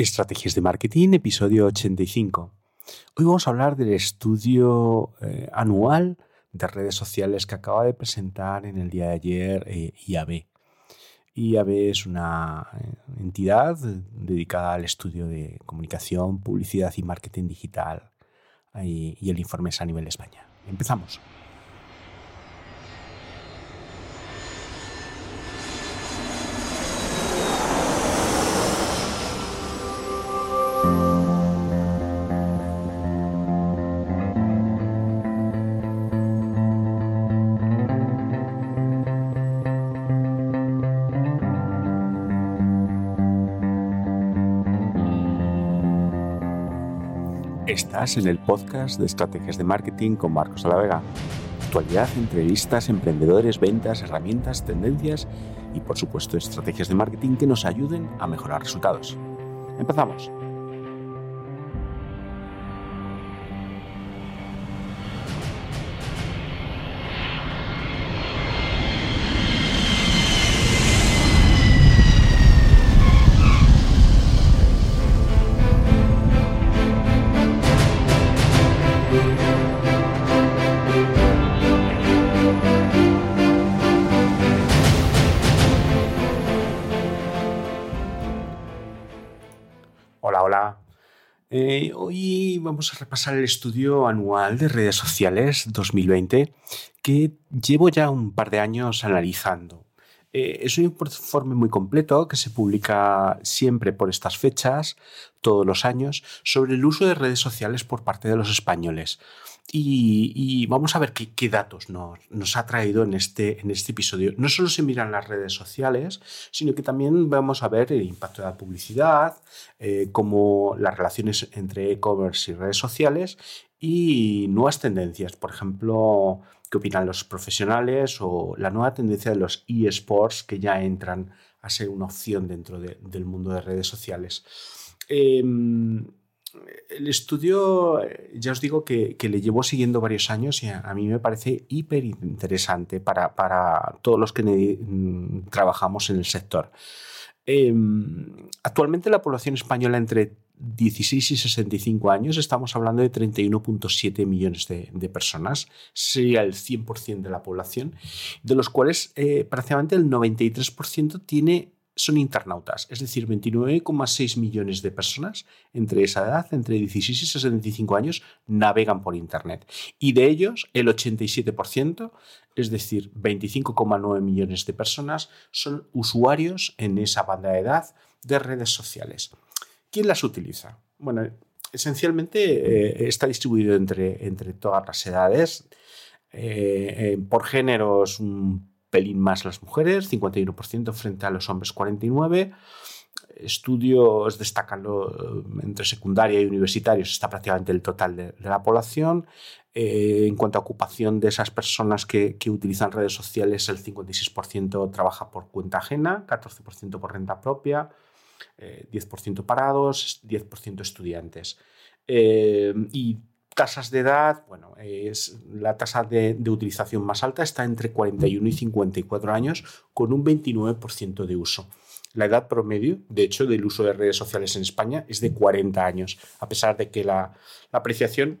Estrategias de Marketing, episodio 85. Hoy vamos a hablar del estudio eh, anual de redes sociales que acaba de presentar en el día de ayer eh, IAB. IAB es una eh, entidad dedicada al estudio de comunicación, publicidad y marketing digital. y el informe es a nivel de España. Empezamos. En el podcast de Estrategias de Marketing con Marcos Alavega. Actualidad, entrevistas, emprendedores, ventas, herramientas, tendencias y por supuesto estrategias de marketing que nos ayuden a mejorar resultados. Empezamos. Hoy vamos a repasar el estudio anual de redes sociales 2020 que llevo ya un par de años analizando. Eh, es un informe muy completo que se publica siempre por estas fechas, todos los años, sobre el uso de redes sociales por parte de los españoles. Y, vamos a ver qué, datos nos, ha traído en este, en este episodio. No solo se miran las redes sociales, sino que también vamos a ver el impacto de la publicidad, eh, las relaciones entre e-commerce y redes sociales y nuevas tendencias. Por ejemplo, qué opinan los profesionales o la nueva tendencia de los eSports que ya entran a ser una opción dentro del mundo de redes sociales. Em, el estudio, eh, ya os digo que, le llevo siguiendo varios años y a, mí me parece hiper interesante para, todos los que mm, trabajamos en el sector. Em, actualmente la población española entre 16 y 65 años, estamos hablando de 31.7 millones de, personas, sería el 100% de la población, de los cuales eh, prácticamente el 93% tiene son internautas, es decir, 29,6 millones de personas entre esa edad, entre 16 y 65 años, navegan por Internet. Y de ellos, el 87%, es decir, 25,9 millones de personas, son usuarios en esa banda de edad de redes sociales. ¿Quién las utiliza? Bueno, esencialmente eh, está distribuido entre, entre todas las edades. Eh, eh, por géneros, un pelín más las mujeres, 51% frente a los hombres 49%. Estudios destacan entre secundaria y universitarios, está prácticamente el total de, la población. Eh, en cuanto a ocupación de esas personas que, utilizan redes sociales, el 56% trabaja por cuenta ajena, 14% por renta propia, 10% eh, parados, 10% estudiantes. Eh, y tasas de edad, bueno, es, la tasa de, utilización más alta está entre 41 y 54 años, con un 29% de uso. La edad promedio, de hecho, del uso de redes sociales en España es de 40 años, a pesar de que la, apreciación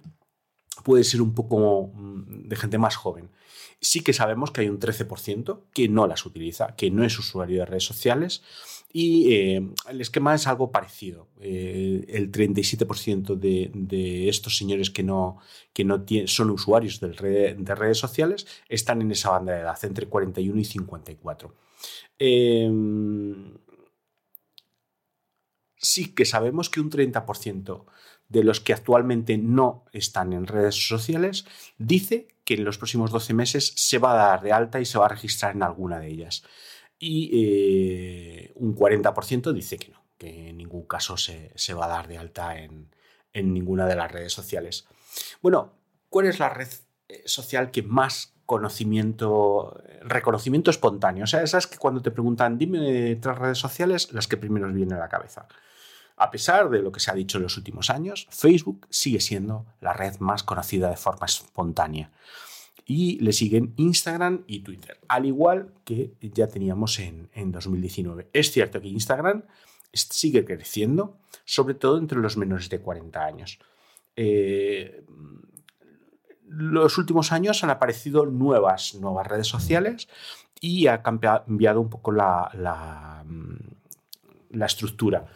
puede ser un poco mm, de gente más joven. Sí que sabemos que hay un 13% que no las utiliza, que no es usuario de redes sociales y eh, el esquema es algo parecido. Eh, el 37% de, estos señores que no, que no son usuarios de redes sociales están en esa banda de edad, entre 41 y 54. Em, sí que sabemos que un 30% de los que actualmente no están en redes sociales dice que en los próximos 12 meses se va a dar de alta y se va a registrar en alguna de ellas y eh, un 40% dice que no, que en ningún caso se, va a dar de alta en, ninguna de las redes sociales. Bueno, ¿cuál es la red eh, social que más conocimiento, reconocimiento espontáneo? O sea, esas que cuando te preguntan, dime tres redes sociales, las que primero vienen a la cabeza. A pesar de lo que se ha dicho en los últimos años, Facebook sigue siendo la red más conocida de forma espontánea y le siguen Instagram y Twitter, al igual que ya teníamos en, 2019. Es cierto que Instagram sigue creciendo, sobre todo entre los menores de 40 años. Eh, los últimos años han aparecido nuevas, nuevas redes sociales y ha cambiado un poco la, la, mm, estructura.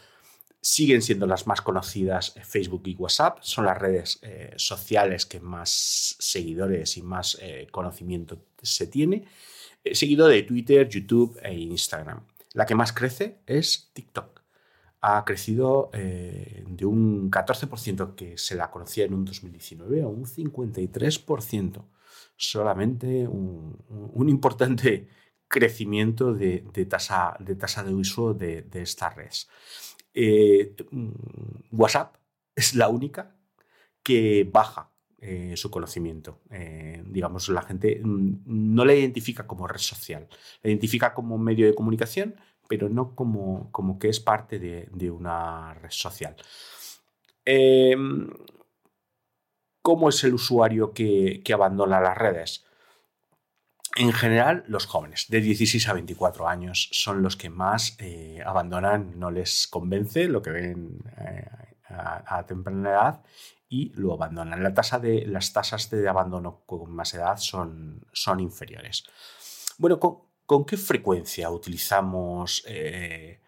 Siguen siendo las más conocidas Facebook y WhatsApp, son las redes eh, sociales que más seguidores y más eh, conocimiento se tiene, seguido de Twitter, YouTube e Instagram. La que más crece es TikTok ha crecido eh, de un 14% que se la conocía en un 2019 a un 53%. Solamente un, importante crecimiento de, tasa, de tasa de uso de, esta red. Eh, WhatsApp es la única que baja eh, su conocimiento. digamos, la gente no la identifica como red social, la identifica como medio de comunicación, pero no como, como que es parte de, una red social. Em, ¿Cómo es el usuario que, abandona las redes? En general, los jóvenes de 16 a 24 años son los que más eh, abandonan, no les convence lo que ven eh, a, temprana edad y lo abandonan. La tasa de, las tasas de abandono con más edad son, son inferiores. Bueno, ¿Con qué frecuencia utilizamos eh,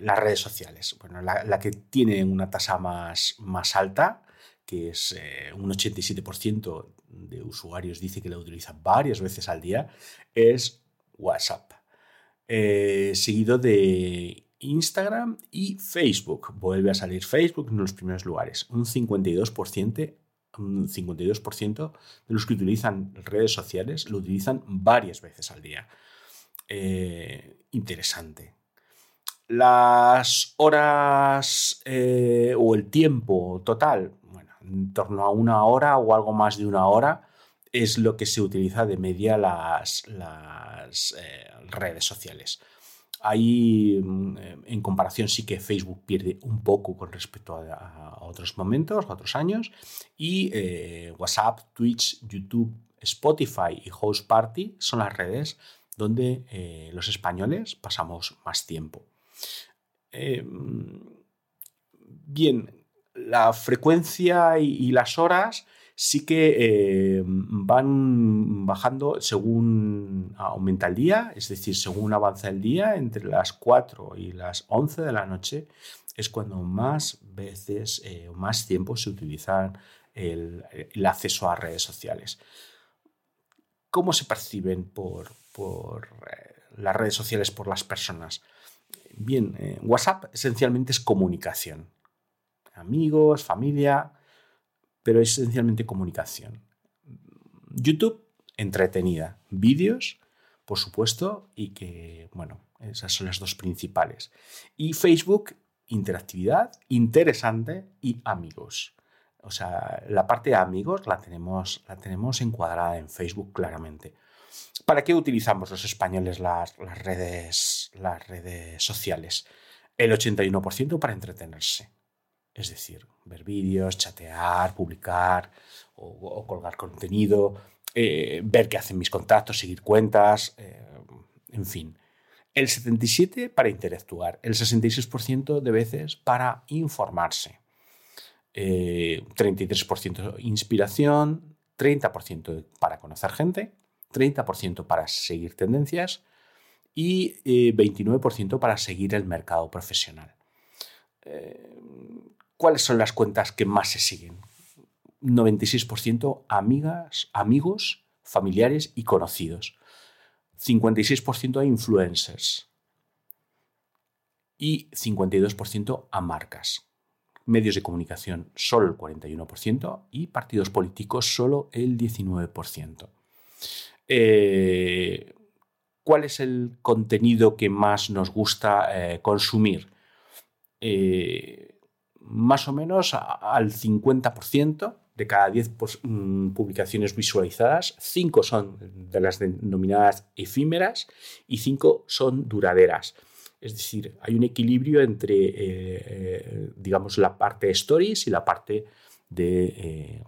las redes sociales? Bueno, la, que tiene una tasa más, más alta, que es eh, un 87% de usuarios dice que la utilizan varias veces al día, es WhatsApp. Eh, seguido de Instagram y Facebook. Vuelve a salir Facebook en los primeros lugares. Un 52%, un 52% de los que utilizan redes sociales lo utilizan varias veces al día. Eh, interesante. Las horas o el tiempo total, en torno a una hora o algo más de una hora, es lo que se utiliza de media las, eh, redes sociales. Ahí, mm, en comparación, sí que Facebook pierde un poco con respecto a, otros momentos, a otros años. Y WhatsApp, Twitch, YouTube, Spotify y Host Party son las redes donde eh, los españoles pasamos más tiempo. Em, bien, la frecuencia y, las horas sí que em, van bajando según aumenta el día, es decir, según avanza el día, entre las 4 y las 11 de la noche es cuando más veces o eh, más tiempo se utiliza el, acceso a redes sociales. ¿Cómo se perciben por, por eh, las redes sociales, por las personas. Bien, eh, WhatsApp esencialmente es comunicación. Amigos, familia, pero es esencialmente comunicación. YouTube, entretenida. Vídeos, por supuesto, y que, bueno, esas son las dos principales. Y Facebook, interactividad, interesante y amigos. O sea, la parte de amigos la tenemos, la tenemos encuadrada en Facebook claramente. ¿Para qué utilizamos los españoles las, redes, las redes sociales? El 81% para entretenerse. Es decir, ver vídeos, chatear, publicar o, colgar contenido, eh, ver qué hacen mis contactos, seguir cuentas, eh, en fin. El 77% para interactuar, el 66% de veces para informarse, 33% eh, inspiración, 30% para conocer gente 30% para seguir tendencias y 29% eh, para seguir el mercado profesional. ¿Cuáles son las cuentas que más se siguen? 96% amigas, amigos, familiares y conocidos. 56% a influencers. Y 52% a marcas. Medios de comunicación solo el 41% y partidos políticos solo el 19%. Eh, ¿Cuál es el contenido que más nos gusta eh, consumir? Eh, más o menos al 50% de cada 10 mm, publicaciones visualizadas, 5 son de las denominadas efímeras y 5 son duraderas. Es decir, hay un equilibrio entre, digamos, la parte de stories y la parte de,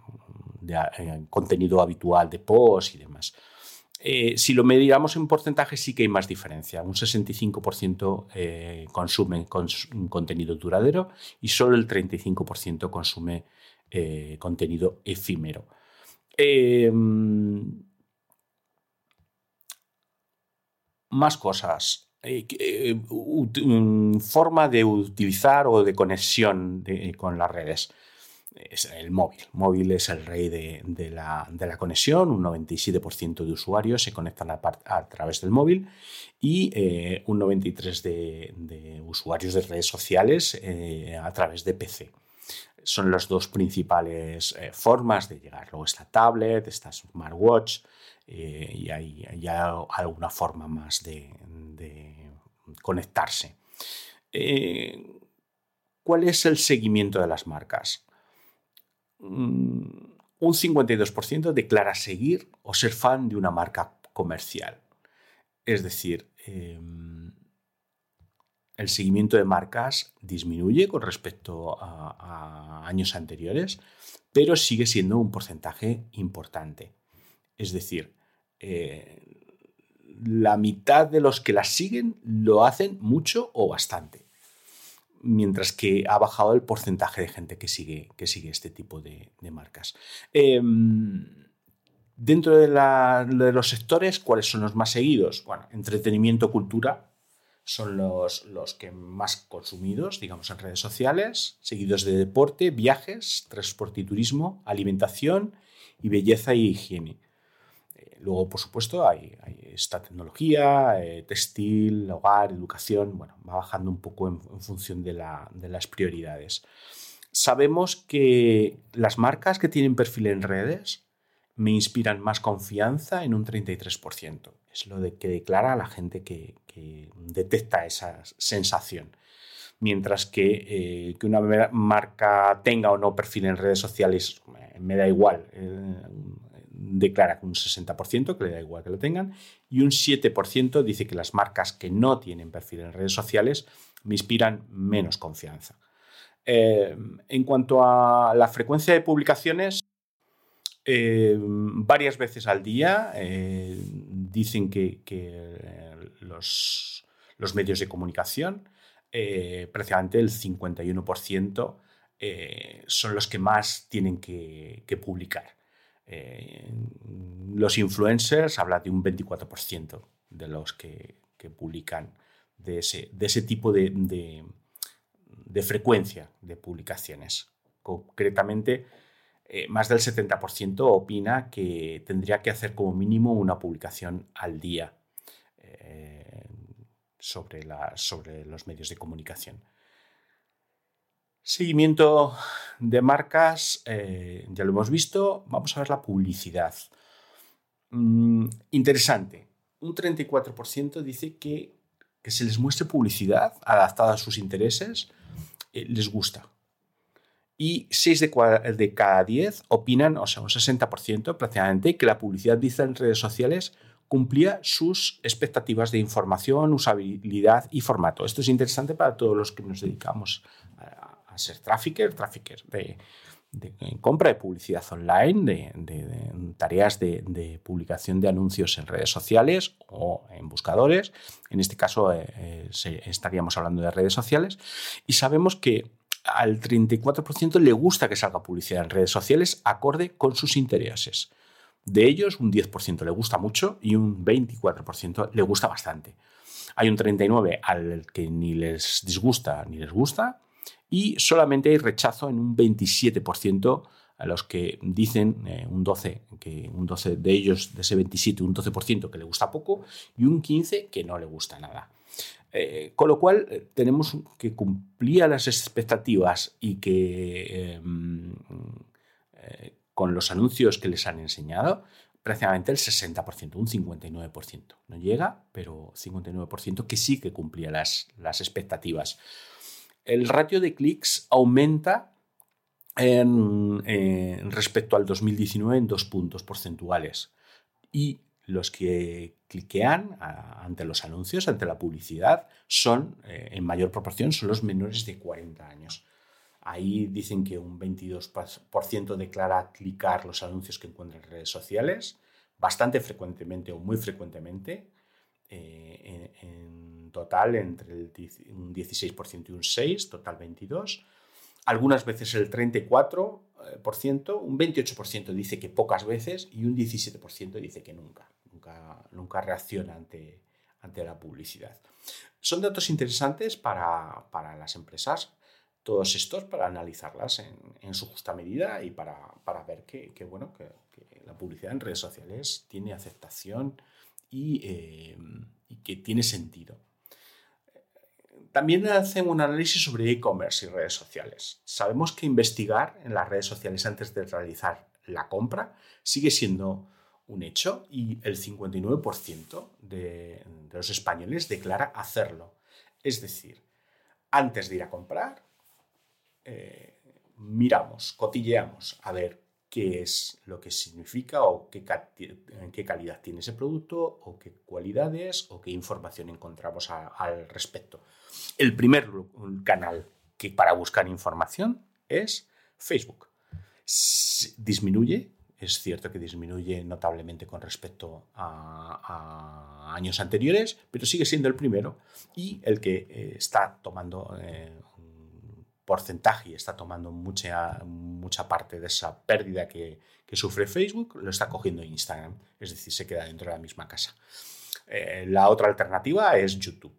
de contenido habitual de post y demás. Eh, si lo medíamos en porcentaje sí que hay más diferencia. Un 65% eh, consume contenido duradero y solo el 35% consume eh, contenido efímero. Em, más cosas. forma de utilizar o de conexión con las redes es el móvil. Móvil es el rey de, la, conexión. Un 97% de usuarios se conectan a, través del móvil y eh, un 93% de, usuarios de redes sociales eh, a través de PC. Son las dos principales eh, formas de llegar. Luego está tablet, está smartwatch y hay, alguna forma más de, de conectarse. ¿Cuál es el seguimiento de las marcas? Mm, un 52% declara seguir o ser fan de una marca comercial. Es decir, em, el seguimiento de marcas disminuye con respecto a, años anteriores, pero sigue siendo un porcentaje importante. Es decir, eh, la mitad de los que las siguen lo hacen mucho o bastante mientras que ha bajado el porcentaje de gente que sigue, que sigue este tipo de, marcas. Em, dentro de, los sectores, ¿cuáles son los más seguidos? Bueno, entretenimiento, cultura son los, los que más consumidos, digamos, en redes sociales, seguidos de deporte, viajes, transporte y turismo, alimentación y belleza y higiene. Luego, por supuesto, hay, esta tecnología, eh, textil, hogar, educación, bueno, va bajando un poco en, función de, las prioridades. Sabemos que las marcas que tienen perfil en redes me inspiran más confianza en un 33%. Es lo de que declara la gente que, detecta esa sensación. Mientras que, eh, que una marca tenga o no perfil en redes sociales, me da igual. Eh, declara un 60% que le da igual que lo tengan y un 7% dice que las marcas que no tienen perfil en redes sociales me inspiran menos confianza. Eh, en cuanto a la frecuencia de publicaciones, eh, varias veces al día eh, dicen que, los, medios de comunicación, prácticamente el 51%, son los que más tienen que publicar. Eh, los influencers habla de un 24% de los que, publican de ese, tipo de, frecuencia de publicaciones. Concretamente, eh, más del 70% opina que tendría que hacer como mínimo una publicación al día eh, sobre los medios de comunicación. Seguimiento de marcas, eh, ya lo hemos visto. Vamos a ver la publicidad. Mm, interesante. Un 34% dice que, que, se les muestre publicidad adaptada a sus intereses eh, les gusta. Y 6 de, de, cada 10 opinan, o sea, un 60% prácticamente, que la publicidad vista en redes sociales cumplía sus expectativas de información, usabilidad y formato. Esto es interesante para todos los que nos dedicamos ser trafficker, trafficker de, compra de publicidad online, de, tareas de, publicación de anuncios en redes sociales o en buscadores. En este caso eh, eh, estaríamos hablando de redes sociales. Y sabemos que al 34% le gusta que salga publicidad en redes sociales acorde con sus intereses. De ellos, un 10% le gusta mucho y un 24% le gusta bastante. Hay un 39% al que ni les disgusta ni les gusta y solamente hay rechazo en un 27% a los que dicen eh, un 12, que un 12 de ellos, de ese 27, un 12% que le gusta poco y un 15% que no le gusta nada. Eh, con lo cual eh, tenemos que cumplir las expectativas y que em, con los anuncios que les han enseñado, prácticamente el 60%, un 59%. No llega, pero 59% que sí que cumplía las, las expectativas el ratio de clics aumenta en, respecto al 2019 en dos puntos porcentuales. Y los que cliquean ante los anuncios, ante la publicidad, son eh, en mayor proporción son los menores de 40 años. Ahí dicen que un 22% declara clicar los anuncios que encuentran en redes sociales, bastante frecuentemente o muy frecuentemente, eh, en, total entre un 16% y un 6%, total 22%. Algunas veces el 34%, un 28% dice que pocas veces y un 17% dice que nunca, nunca, nunca reacciona ante, ante la publicidad. Son datos interesantes para, para las empresas, todos estos, para analizarlas en, en su justa medida y para, para ver que, que bueno, que, que, la publicidad en redes sociales tiene aceptación y, eh, y que tiene sentido. También hacen un análisis sobre e-commerce y redes sociales. Sabemos que investigar en las redes sociales antes de realizar la compra sigue siendo un hecho y el 59% de, de los españoles declara hacerlo. Es decir, antes de ir a comprar, eh, miramos, cotilleamos a ver qué es lo que significa o qué, qué calidad tiene ese producto o qué cualidades o qué información encontramos al respecto. El primer canal que para buscar información es Facebook. Disminuye es cierto que disminuye notablemente con respecto a, años anteriores, pero sigue siendo el primero y el que eh, está tomando eh, porcentaje y está tomando mucha, mucha parte de esa pérdida que, sufre Facebook, lo está cogiendo Instagram, es decir, se queda dentro de la misma casa. Eh, la otra alternativa es YouTube,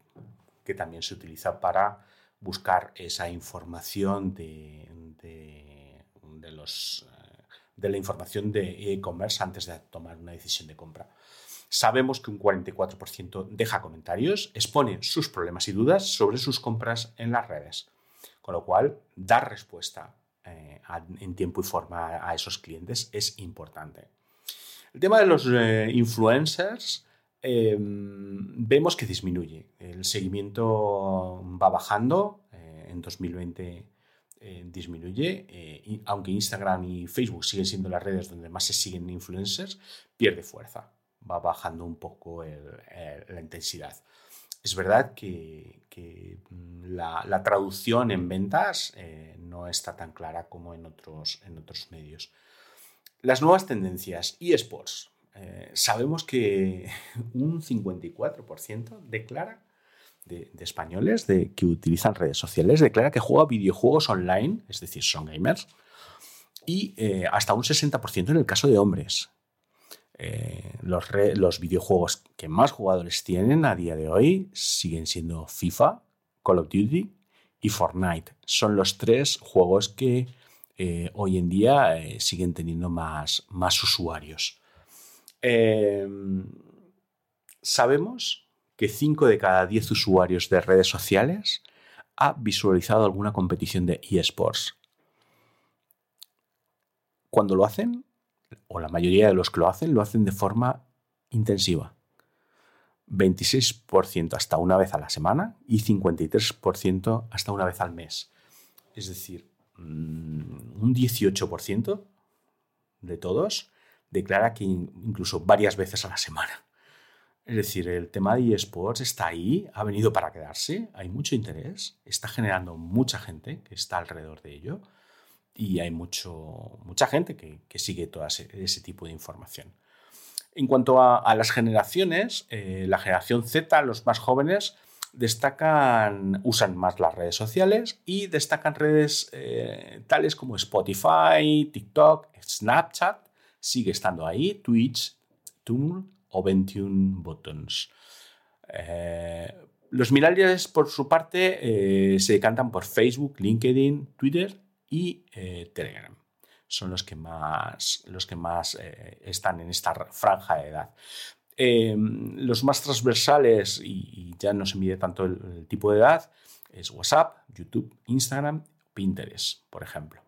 que también se utiliza para buscar esa información de, de los de la información de e-commerce antes de tomar una decisión de compra. Sabemos que un 44% deja comentarios, expone sus problemas y dudas sobre sus compras en las redes, con lo cual dar respuesta eh, en tiempo y forma a esos clientes es importante. El tema de los eh, influencers em, vemos que disminuye. El seguimiento va bajando. Eh, en 2020 eh, disminuye, aunque Instagram y Facebook siguen siendo las redes donde más se siguen influencers, pierde fuerza, va bajando un poco la intensidad. Es verdad que, mm, la, traducción en ventas eh, no está tan clara como en otros, medios. Las nuevas tendencias eSports. sabemos que un 54% declara de, españoles que utilizan redes sociales declara que juega videojuegos online, es decir, son gamers, y eh, hasta un 60% en el caso de hombres. Eh, los, los, videojuegos que más jugadores tienen a día de hoy siguen siendo FIFA, Call of Duty y Fortnite. Son los tres juegos que eh, hoy en día siguen teniendo más, más usuarios. sabemos que 5 de cada 10 usuarios de redes sociales ha visualizado alguna competición de eSports. Cuando lo hacen, o la mayoría de los que lo hacen, lo hacen de forma intensiva. 26% hasta una vez a la semana y 53% hasta una vez al mes. Es decir, mm, un 18% de todos declara que incluso varias veces a la semana. Es decir, el tema de eSports está ahí, ha venido para quedarse, hay mucho interés, está generando mucha gente que está alrededor de ello y hay mucho, mucha gente que, sigue todo ese, tipo de información. En cuanto a, las generaciones, eh, la generación Z, los más jóvenes, destacan, usan más las redes sociales y destacan redes eh, tales como Spotify, TikTok, Snapchat, sigue estando ahí, Twitch, Tumblr, o 21 buttons. Eh, los millennials, por su parte, se decantan por Facebook, LinkedIn, Twitter y eh, Telegram. Son los que más, los que más están en esta franja de edad. los más transversales, y, ya no se mide tanto el tipo de edad, es WhatsApp, YouTube, Instagram, Pinterest, por ejemplo.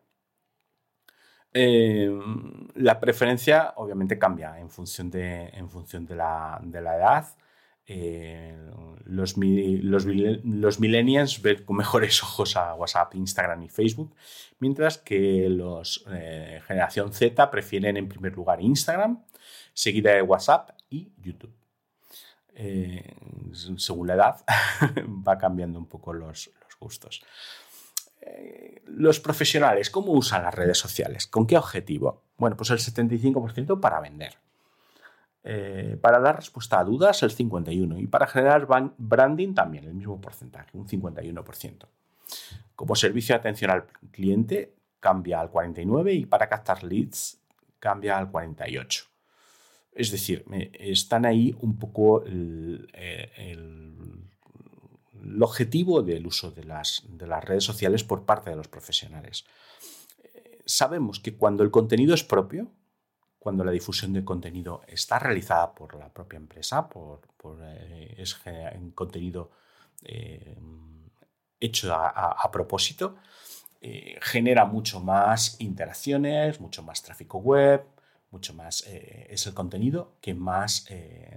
Eh, la preferencia obviamente cambia en función de, en función de, la, edad. Eh, los, los, millennials ven con mejores ojos a WhatsApp, Instagram y Facebook, mientras que los eh, generación Z prefieren en primer lugar Instagram, seguida de WhatsApp y YouTube. según la edad va cambiando un poco los, los gustos los profesionales, ¿cómo usan las redes sociales? ¿Con qué objetivo? Bueno, pues el 75% para vender. Eh, para dar respuesta a dudas, el 51%. Y para generar branding, también el mismo porcentaje, un 51%. Como servicio de atención al cliente, cambia al 49% y para captar leads, cambia al 48%. Es decir, están ahí un poco el, el, objetivo del uso de las, de las redes sociales por parte de los profesionales. Sabemos que cuando el contenido es propio, cuando la difusión de contenido está realizada por la propia empresa, por, eh, es contenido eh, hecho a, propósito, eh, genera mucho más interacciones, mucho más tráfico web, mucho más es el contenido que más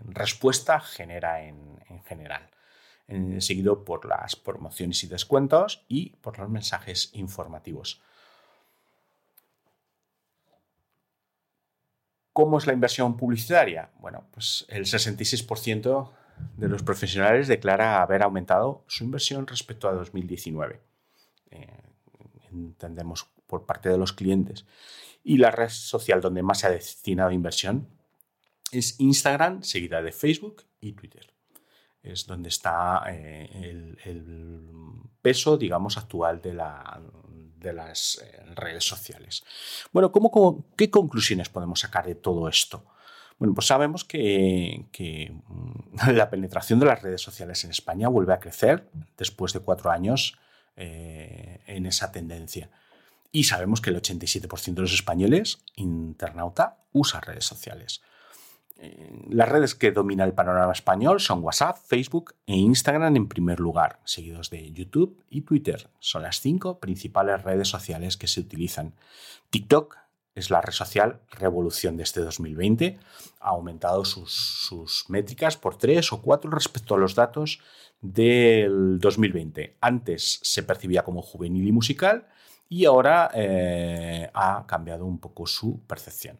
respuesta genera en, en general. seguido por las promociones y descuentos y por los mensajes informativos. ¿Cómo es la inversión publicitaria? Bueno, pues el 66% de los profesionales declara haber aumentado su inversión respecto a 2019. Eh, entendemos por parte de los clientes. Y la red social donde más se ha destinado inversión es Instagram, seguida de Facebook y Twitter. Es donde está eh, el, peso, digamos, actual de la, de las eh, redes sociales. Bueno, ¿cómo, qué conclusiones podemos sacar de todo esto? Bueno, pues sabemos que, mm, la penetración de las redes sociales en España vuelve a crecer después de cuatro años eh, en esa tendencia. Y sabemos que el 87% de los españoles, internauta, usa redes sociales. Las redes que domina el panorama español son WhatsApp, Facebook e Instagram en primer lugar, seguidos de YouTube y Twitter. Son las cinco principales redes sociales que se utilizan. TikTok es la red social revolución de este 2020. Ha aumentado sus, métricas por tres o cuatro respecto a los datos del 2020. Antes se percibía como juvenil y musical y ahora eh, ha cambiado un poco su percepción.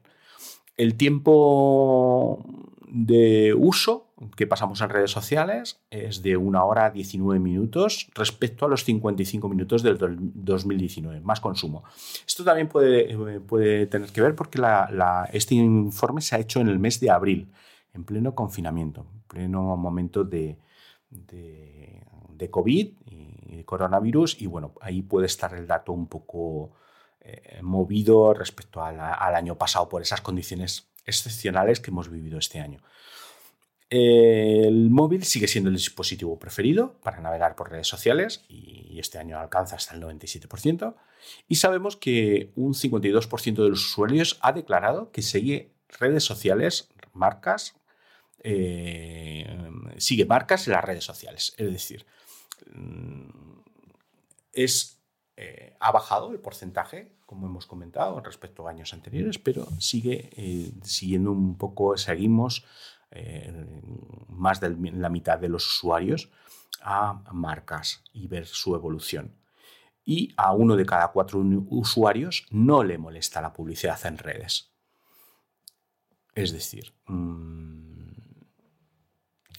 El tiempo de uso que pasamos en redes sociales es de una hora 19 minutos respecto a los 55 minutos del 2019, más consumo. Esto también puede, puede tener que ver porque este informe se ha hecho en el mes de abril, en pleno confinamiento, en pleno momento de, de, COVID y de coronavirus, y bueno, ahí puede estar el dato un poco eh, movido respecto al, año pasado por esas condiciones excepcionales que hemos vivido este año. El móvil sigue siendo el dispositivo preferido para navegar por redes sociales y este año alcanza hasta el 97%. Y sabemos que un 52% de los usuarios ha declarado que sigue redes sociales, marcas, eh, sigue marcas en las redes sociales. Es decir, mm, es, eh, ha bajado el porcentaje como hemos comentado, respecto a años anteriores, pero sigue eh, siguiendo un poco, seguimos eh, más de la mitad de los usuarios a marcas y ver su evolución. Y a uno de cada cuatro usuarios no le molesta la publicidad en redes. Es decir, mm,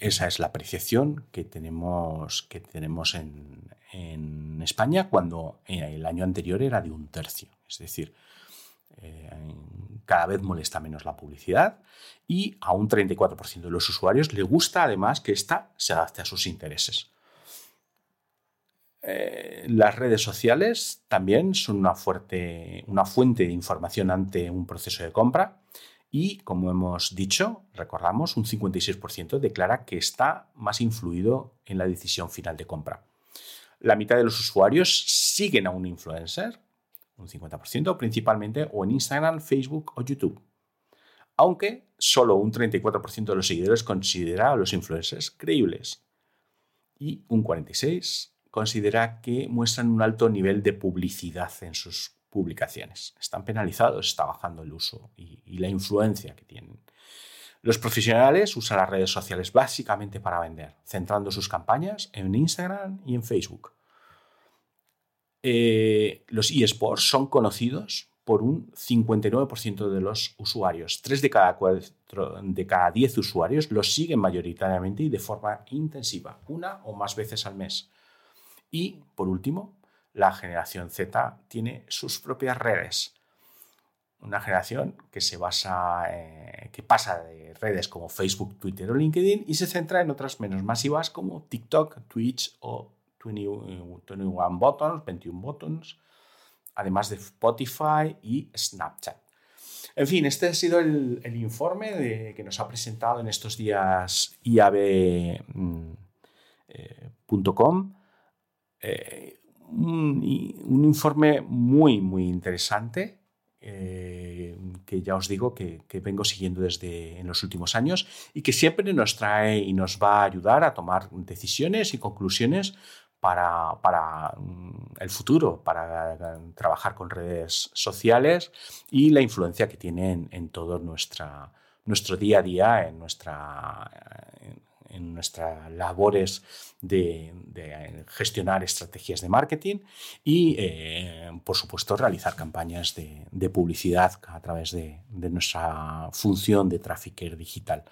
esa es la apreciación que tenemos, que tenemos en, en España cuando el año anterior era de un tercio. Es decir, eh, cada vez molesta menos la publicidad y a un 34% de los usuarios le gusta además que ésta se adapte a sus intereses. Eh, las redes sociales también son una, fuerte, una fuente de información ante un proceso de compra y, como hemos dicho, recordamos, un 56% declara que está más influido en la decisión final de compra. La mitad de los usuarios siguen a un influencer, un 50%, principalmente o en Instagram, Facebook o YouTube. Aunque solo un 34% de los seguidores considera a los influencers creíbles y un 46% considera que muestran un alto nivel de publicidad en sus publicaciones. Están penalizados, está bajando el uso y, la influencia que tienen. Los profesionales usan las redes sociales básicamente para vender, centrando sus campañas en Instagram y en Facebook. Eh, los eSports son conocidos por un 59% de los usuarios. Tres de cada, cuatro, de cada 10 usuarios los siguen mayoritariamente y de forma intensiva, una o más veces al mes. Y, por último, la generación Z tiene sus propias redes. una generación que se basa, eh, que pasa de redes como Facebook, Twitter o LinkedIn y se centra en otras menos masivas como TikTok, Twitch o 21, Buttons, 21 Buttons, además de Spotify y Snapchat. En fin, este ha sido el, informe que nos ha presentado en estos días IAB.com. Eh, un, informe muy, muy interesante eh, que ya os digo que, vengo siguiendo desde en los últimos años y que siempre nos trae y nos va a ayudar a tomar decisiones y conclusiones para, para mm, el futuro, para trabajar con redes sociales y la influencia que tienen en todo nuestra, nuestro día a día, en nuestra, nuestras labores de, gestionar estrategias de marketing y, eh, por supuesto, realizar campañas de, publicidad a través de, nuestra función de trafficker digital.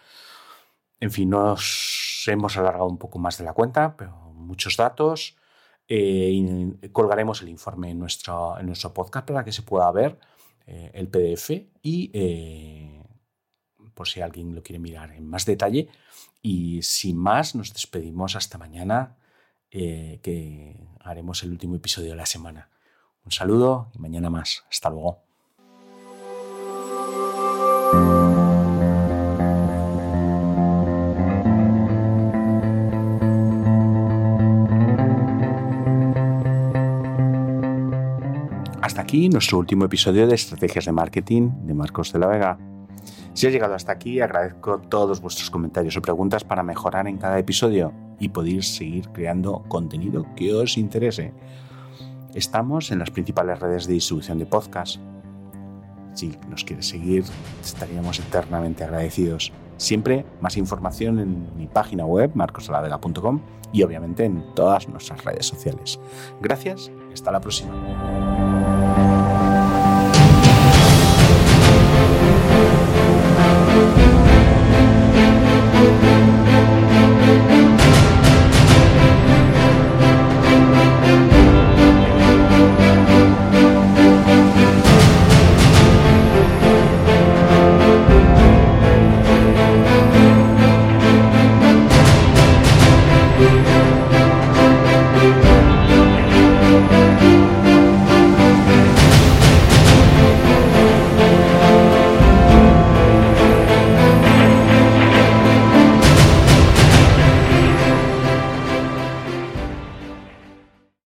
En fin, nos hemos alargado un poco más de la cuenta, pero muchos datos. Eh, colgaremos el informe en nuestro, en nuestro podcast para que se pueda ver eh, el PDF y, por si alguien lo quiere mirar en más detalle, y sin más, nos despedimos hasta mañana, eh, que haremos el último episodio de la semana. Un saludo y mañana más. Hasta luego. Hasta aquí nuestro último episodio de Estrategias de Marketing de Marcos de la Vega. Si has llegado hasta aquí, agradezco todos vuestros comentarios o preguntas para mejorar en cada episodio y poder seguir creando contenido que os interese. Estamos en las principales redes de distribución de podcast. Si nos quieres seguir, estaríamos eternamente agradecidos. Siempre más información en mi página web, marcosalavega.com y obviamente en todas nuestras redes sociales. Gracias hasta la próxima.